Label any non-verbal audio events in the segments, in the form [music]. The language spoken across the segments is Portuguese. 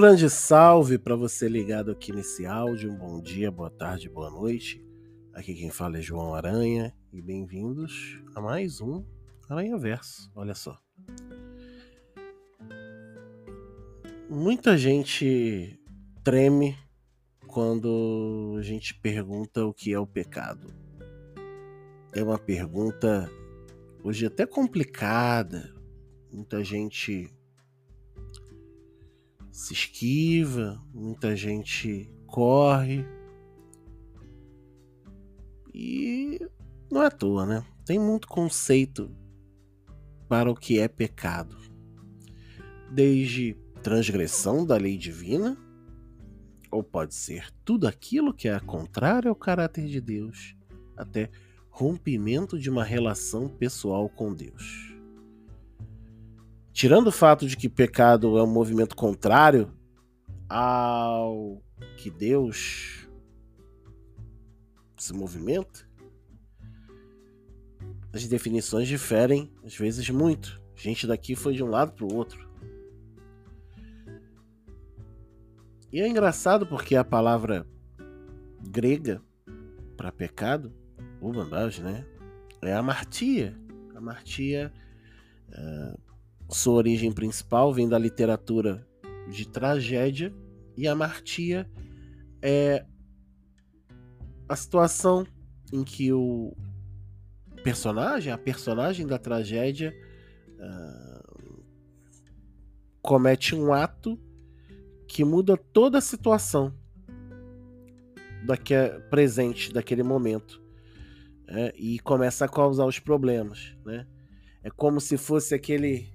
grande salve para você ligado aqui nesse áudio. Um bom dia, boa tarde, boa noite. Aqui quem fala é João Aranha e bem-vindos a mais um Aranha Verso. Olha só. Muita gente treme quando a gente pergunta o que é o pecado. É uma pergunta hoje até complicada. Muita gente se esquiva, muita gente corre. E não é à toa, né? Tem muito conceito para o que é pecado. Desde transgressão da lei divina, ou pode ser tudo aquilo que é contrário ao caráter de Deus, até rompimento de uma relação pessoal com Deus. Tirando o fato de que pecado é um movimento contrário ao que Deus se movimenta, as definições diferem às vezes muito. Gente daqui foi de um lado para o outro. E é engraçado porque a palavra grega para pecado, bondade, né? É amartia. Amartia uh, sua origem principal vem da literatura de tragédia e a martia é a situação em que o personagem, a personagem da tragédia, uh, comete um ato que muda toda a situação daquele presente daquele momento é, e começa a causar os problemas, né? É como se fosse aquele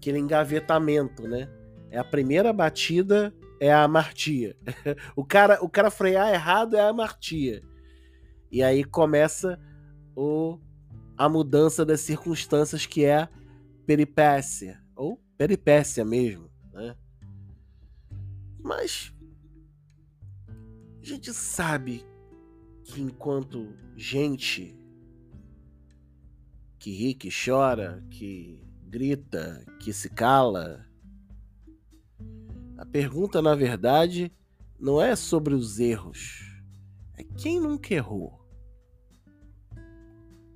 aquele engavetamento, né? É a primeira batida é a martia. [laughs] o cara, o cara frear errado é a martia. E aí começa o a mudança das circunstâncias que é peripécia ou peripécia mesmo, né? Mas a gente sabe que enquanto gente que ri, que chora, que grita, que se cala. A pergunta, na verdade, não é sobre os erros. É quem nunca errou?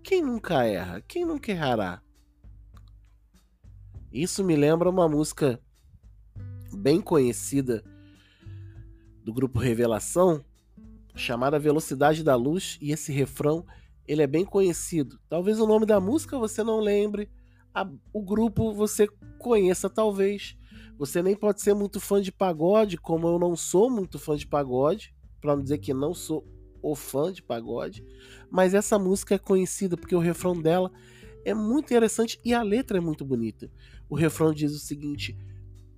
Quem nunca erra? Quem nunca errará? Isso me lembra uma música bem conhecida do grupo Revelação, chamada Velocidade da Luz, e esse refrão ele é bem conhecido. Talvez o nome da música você não lembre, a, o grupo você conheça talvez. Você nem pode ser muito fã de pagode, como eu não sou muito fã de pagode, para não dizer que não sou o fã de pagode, mas essa música é conhecida porque o refrão dela é muito interessante e a letra é muito bonita. O refrão diz o seguinte: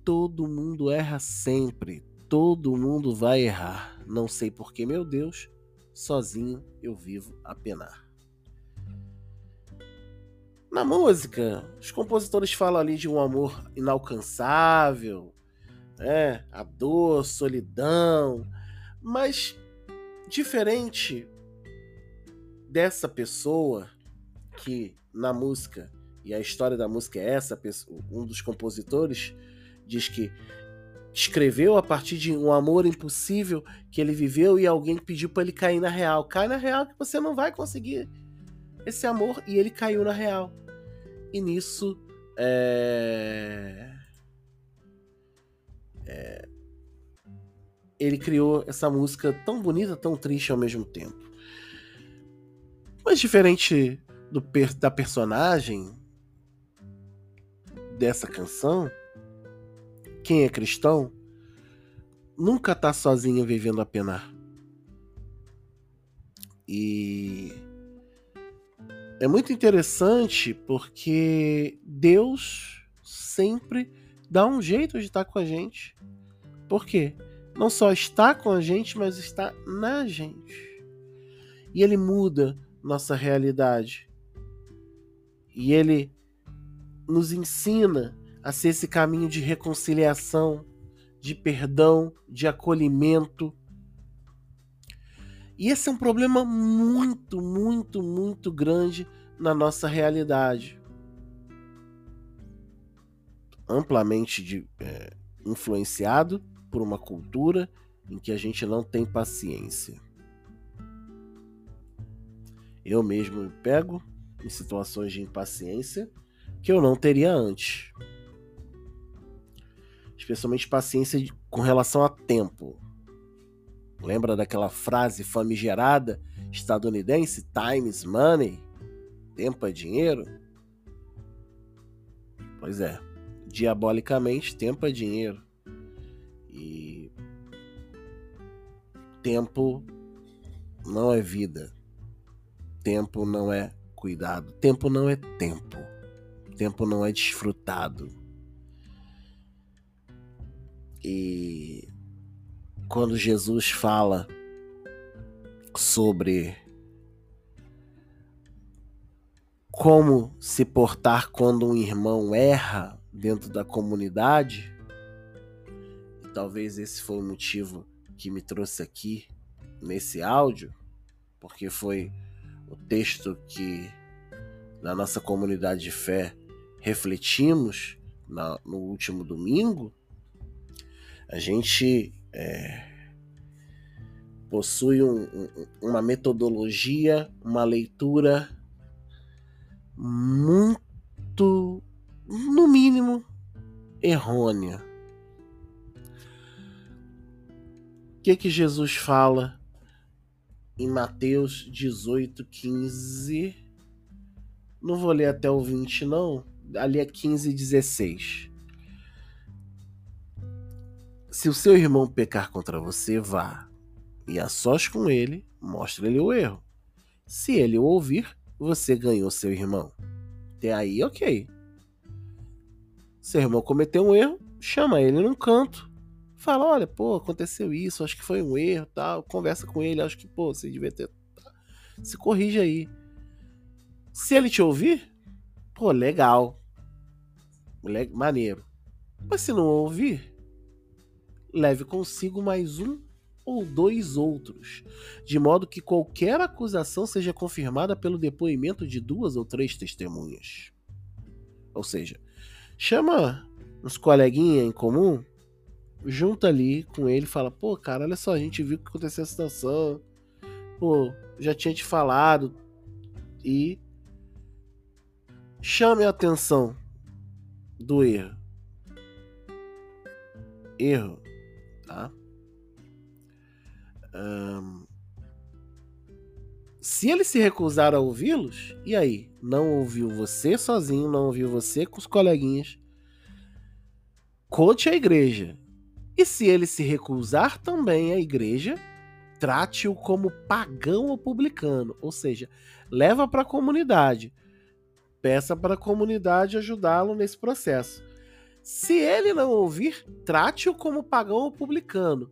todo mundo erra sempre, todo mundo vai errar. Não sei porque, meu Deus, sozinho eu vivo a penar. Na música, os compositores falam ali de um amor inalcançável, né? a dor, solidão, mas diferente dessa pessoa que na música, e a história da música é essa, um dos compositores diz que escreveu a partir de um amor impossível que ele viveu e alguém pediu para ele cair na real. Cai na real que você não vai conseguir esse amor e ele caiu na real. E nisso é... É... ele criou essa música tão bonita, tão triste ao mesmo tempo. Mas diferente do, da personagem dessa canção, quem é cristão nunca tá sozinho vivendo a penar. E é muito interessante porque Deus sempre dá um jeito de estar com a gente. Por quê? Não só está com a gente, mas está na gente. E ele muda nossa realidade. E ele nos ensina a ser esse caminho de reconciliação, de perdão, de acolhimento, e esse é um problema muito, muito, muito grande na nossa realidade. Amplamente de, é, influenciado por uma cultura em que a gente não tem paciência. Eu mesmo me pego em situações de impaciência que eu não teria antes. Especialmente paciência com relação a tempo. Lembra daquela frase famigerada estadunidense? Time is money. Tempo é dinheiro? Pois é. Diabolicamente, tempo é dinheiro. E tempo não é vida. Tempo não é cuidado. Tempo não é tempo. Tempo não é desfrutado. E quando Jesus fala sobre como se portar quando um irmão erra dentro da comunidade, e talvez esse foi o motivo que me trouxe aqui nesse áudio, porque foi o texto que na nossa comunidade de fé refletimos no último domingo, a gente é, possui um, um, uma metodologia, uma leitura muito, no mínimo, errônea. O que, que Jesus fala em Mateus 18, 15? Não vou ler até o 20, não. Ali é 15 e 16. Se o seu irmão pecar contra você, vá e a sós com ele, mostre-lhe o erro. Se ele o ouvir, você ganhou seu irmão. Até aí, ok. Seu irmão cometeu um erro, chama ele num canto. Fala, olha, pô, aconteceu isso, acho que foi um erro, tal. Conversa com ele, acho que, pô, você devia ter... Se corrige aí. Se ele te ouvir, pô, legal. Maneiro. Mas se não ouvir, leve consigo mais um ou dois outros, de modo que qualquer acusação seja confirmada pelo depoimento de duas ou três testemunhas. Ou seja, chama uns coleguinha em comum, junta ali com ele fala: pô, cara, olha só, a gente viu que aconteceu a situação, pô, já tinha te falado, e chame a atenção do erro. Erro Tá? Um, se ele se recusar a ouvi-los, e aí? Não ouviu você sozinho, não ouviu você com os coleguinhas. Conte a igreja. E se ele se recusar também a igreja, trate-o como pagão ou publicano, ou seja, leva para a comunidade. Peça para a comunidade ajudá-lo nesse processo. Se ele não ouvir, trate-o como pagão ou publicano.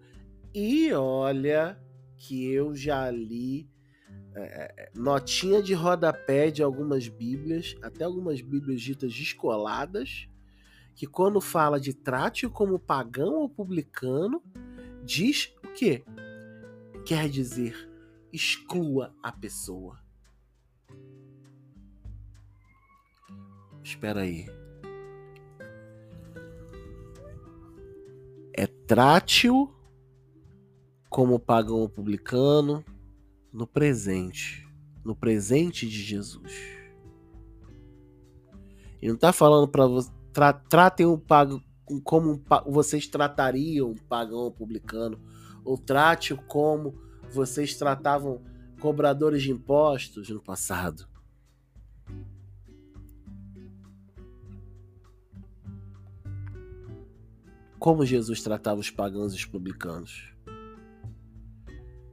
E olha que eu já li é, notinha de rodapé de algumas Bíblias, até algumas Bíblias ditas descoladas, que quando fala de trate-o como pagão ou publicano, diz o quê? Quer dizer, exclua a pessoa. Espera aí. Trate-o como pagão publicano no presente, no presente de Jesus. E não está falando para você tra, tratem o pago como um, vocês tratariam um pagão publicano, ou trate-o como vocês tratavam cobradores de impostos no passado. Como Jesus tratava os pagãos e os publicanos.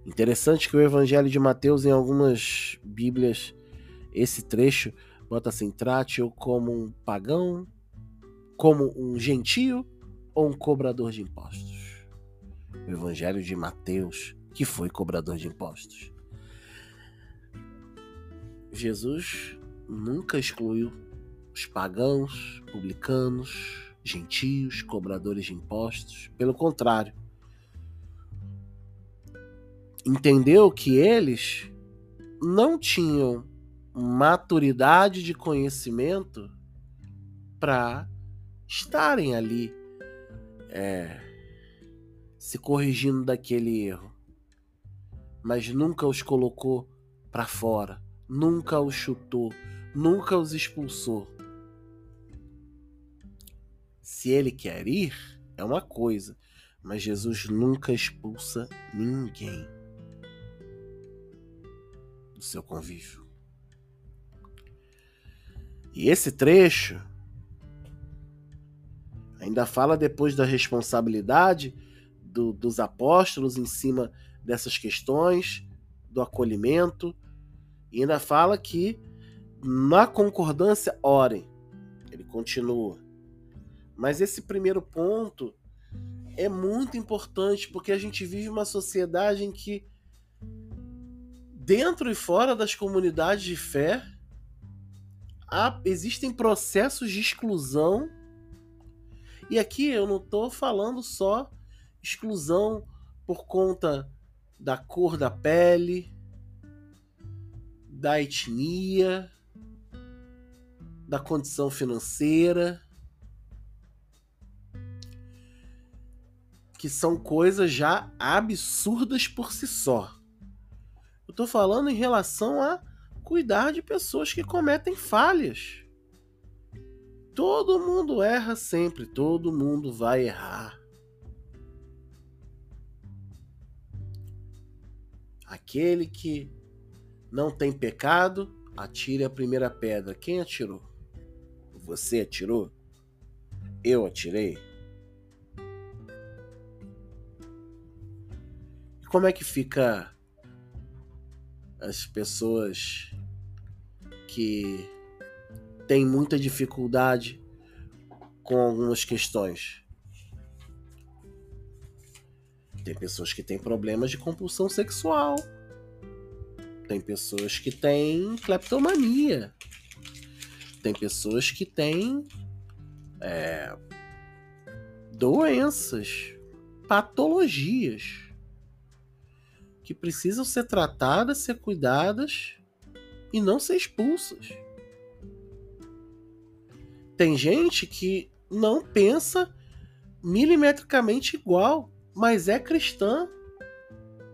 Interessante que o Evangelho de Mateus, em algumas Bíblias, esse trecho bota assim: trate-o como um pagão, como um gentio ou um cobrador de impostos. O Evangelho de Mateus, que foi cobrador de impostos. Jesus nunca excluiu os pagãos, publicanos, gentios, cobradores de impostos. Pelo contrário, entendeu que eles não tinham maturidade de conhecimento para estarem ali é, se corrigindo daquele erro, mas nunca os colocou para fora, nunca os chutou, nunca os expulsou. Se ele quer ir, é uma coisa, mas Jesus nunca expulsa ninguém do seu convívio. E esse trecho ainda fala depois da responsabilidade do, dos apóstolos em cima dessas questões, do acolhimento, e ainda fala que na concordância orem. Ele continua. Mas esse primeiro ponto é muito importante porque a gente vive uma sociedade em que, dentro e fora das comunidades de fé, há, existem processos de exclusão. E aqui eu não estou falando só exclusão por conta da cor da pele, da etnia, da condição financeira. Que são coisas já absurdas por si só. Eu estou falando em relação a cuidar de pessoas que cometem falhas. Todo mundo erra sempre, todo mundo vai errar. Aquele que não tem pecado, atire a primeira pedra. Quem atirou? Você atirou? Eu atirei? Como é que fica as pessoas que têm muita dificuldade com algumas questões? Tem pessoas que têm problemas de compulsão sexual. Tem pessoas que têm cleptomania. Tem pessoas que têm é, doenças, patologias que precisam ser tratadas, ser cuidadas e não ser expulsas. Tem gente que não pensa milimetricamente igual, mas é cristã.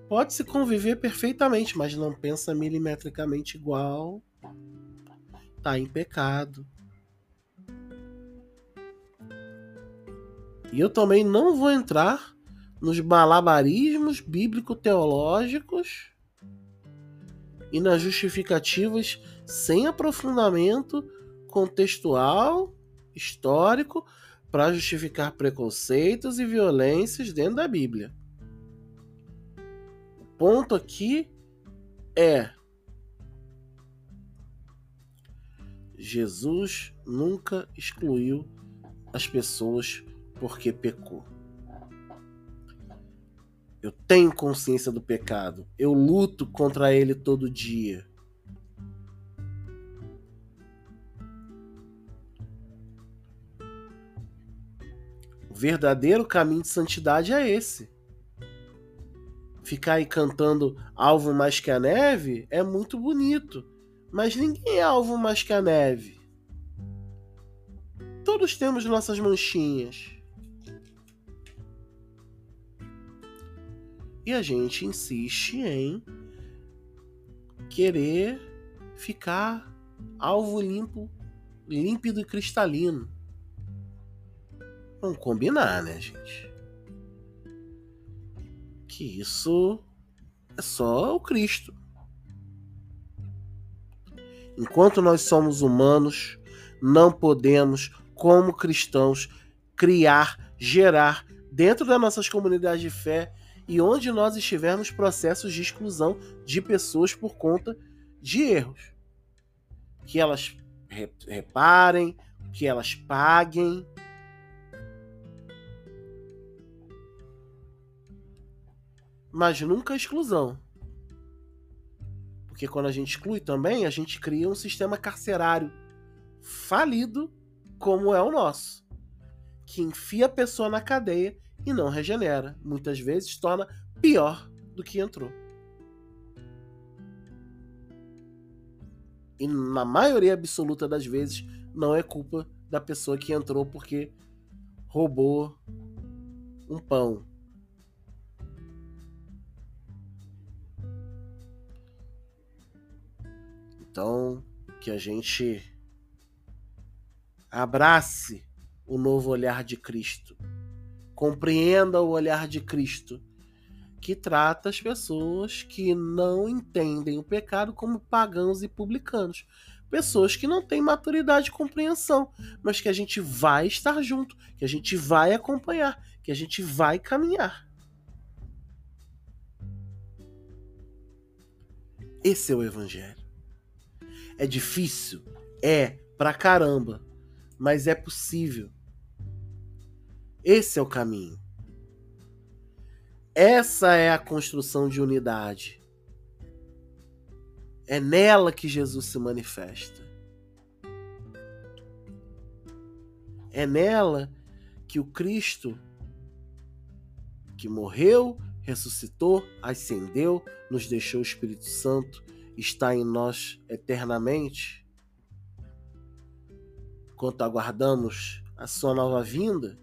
Pode se conviver perfeitamente, mas não pensa milimetricamente igual. Tá em pecado. E eu também não vou entrar nos malabarismos bíblico-teológicos e nas justificativas sem aprofundamento contextual, histórico, para justificar preconceitos e violências dentro da Bíblia. O ponto aqui é: Jesus nunca excluiu as pessoas porque pecou. Eu tenho consciência do pecado. Eu luto contra ele todo dia. O verdadeiro caminho de santidade é esse. Ficar aí cantando alvo mais que a neve é muito bonito, mas ninguém é alvo mais que a neve. Todos temos nossas manchinhas. E a gente insiste em querer ficar alvo limpo, límpido e cristalino. Vamos combinar, né, gente? Que isso é só o Cristo. Enquanto nós somos humanos, não podemos, como cristãos, criar, gerar dentro das nossas comunidades de fé e onde nós estivermos processos de exclusão de pessoas por conta de erros. Que elas reparem, que elas paguem. Mas nunca exclusão. Porque quando a gente exclui também, a gente cria um sistema carcerário falido, como é o nosso, que enfia a pessoa na cadeia e não regenera. Muitas vezes torna pior do que entrou. E na maioria absoluta das vezes não é culpa da pessoa que entrou porque roubou, um pão. Então, que a gente abrace o novo olhar de Cristo, compreenda o olhar de Cristo, que trata as pessoas que não entendem o pecado como pagãos e publicanos. Pessoas que não têm maturidade e compreensão, mas que a gente vai estar junto, que a gente vai acompanhar, que a gente vai caminhar. Esse é o Evangelho. É difícil? É, pra caramba. Mas é possível. Esse é o caminho. Essa é a construção de unidade. É nela que Jesus se manifesta. É nela que o Cristo, que morreu, ressuscitou, ascendeu, nos deixou o Espírito Santo, está em nós eternamente, enquanto aguardamos a sua nova vinda,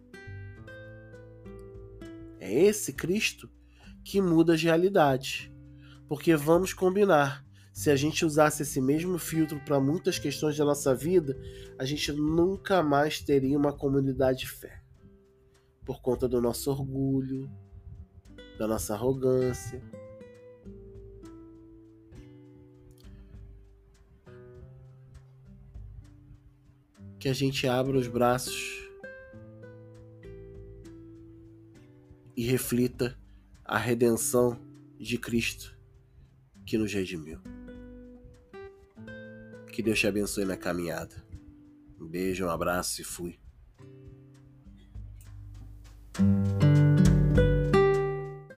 é esse Cristo que muda as realidades. Porque vamos combinar, se a gente usasse esse mesmo filtro para muitas questões da nossa vida, a gente nunca mais teria uma comunidade de fé. Por conta do nosso orgulho, da nossa arrogância. Que a gente abra os braços e reflita a redenção de Cristo que nos redimiu. Que Deus te abençoe na caminhada. Um beijo, um abraço e fui.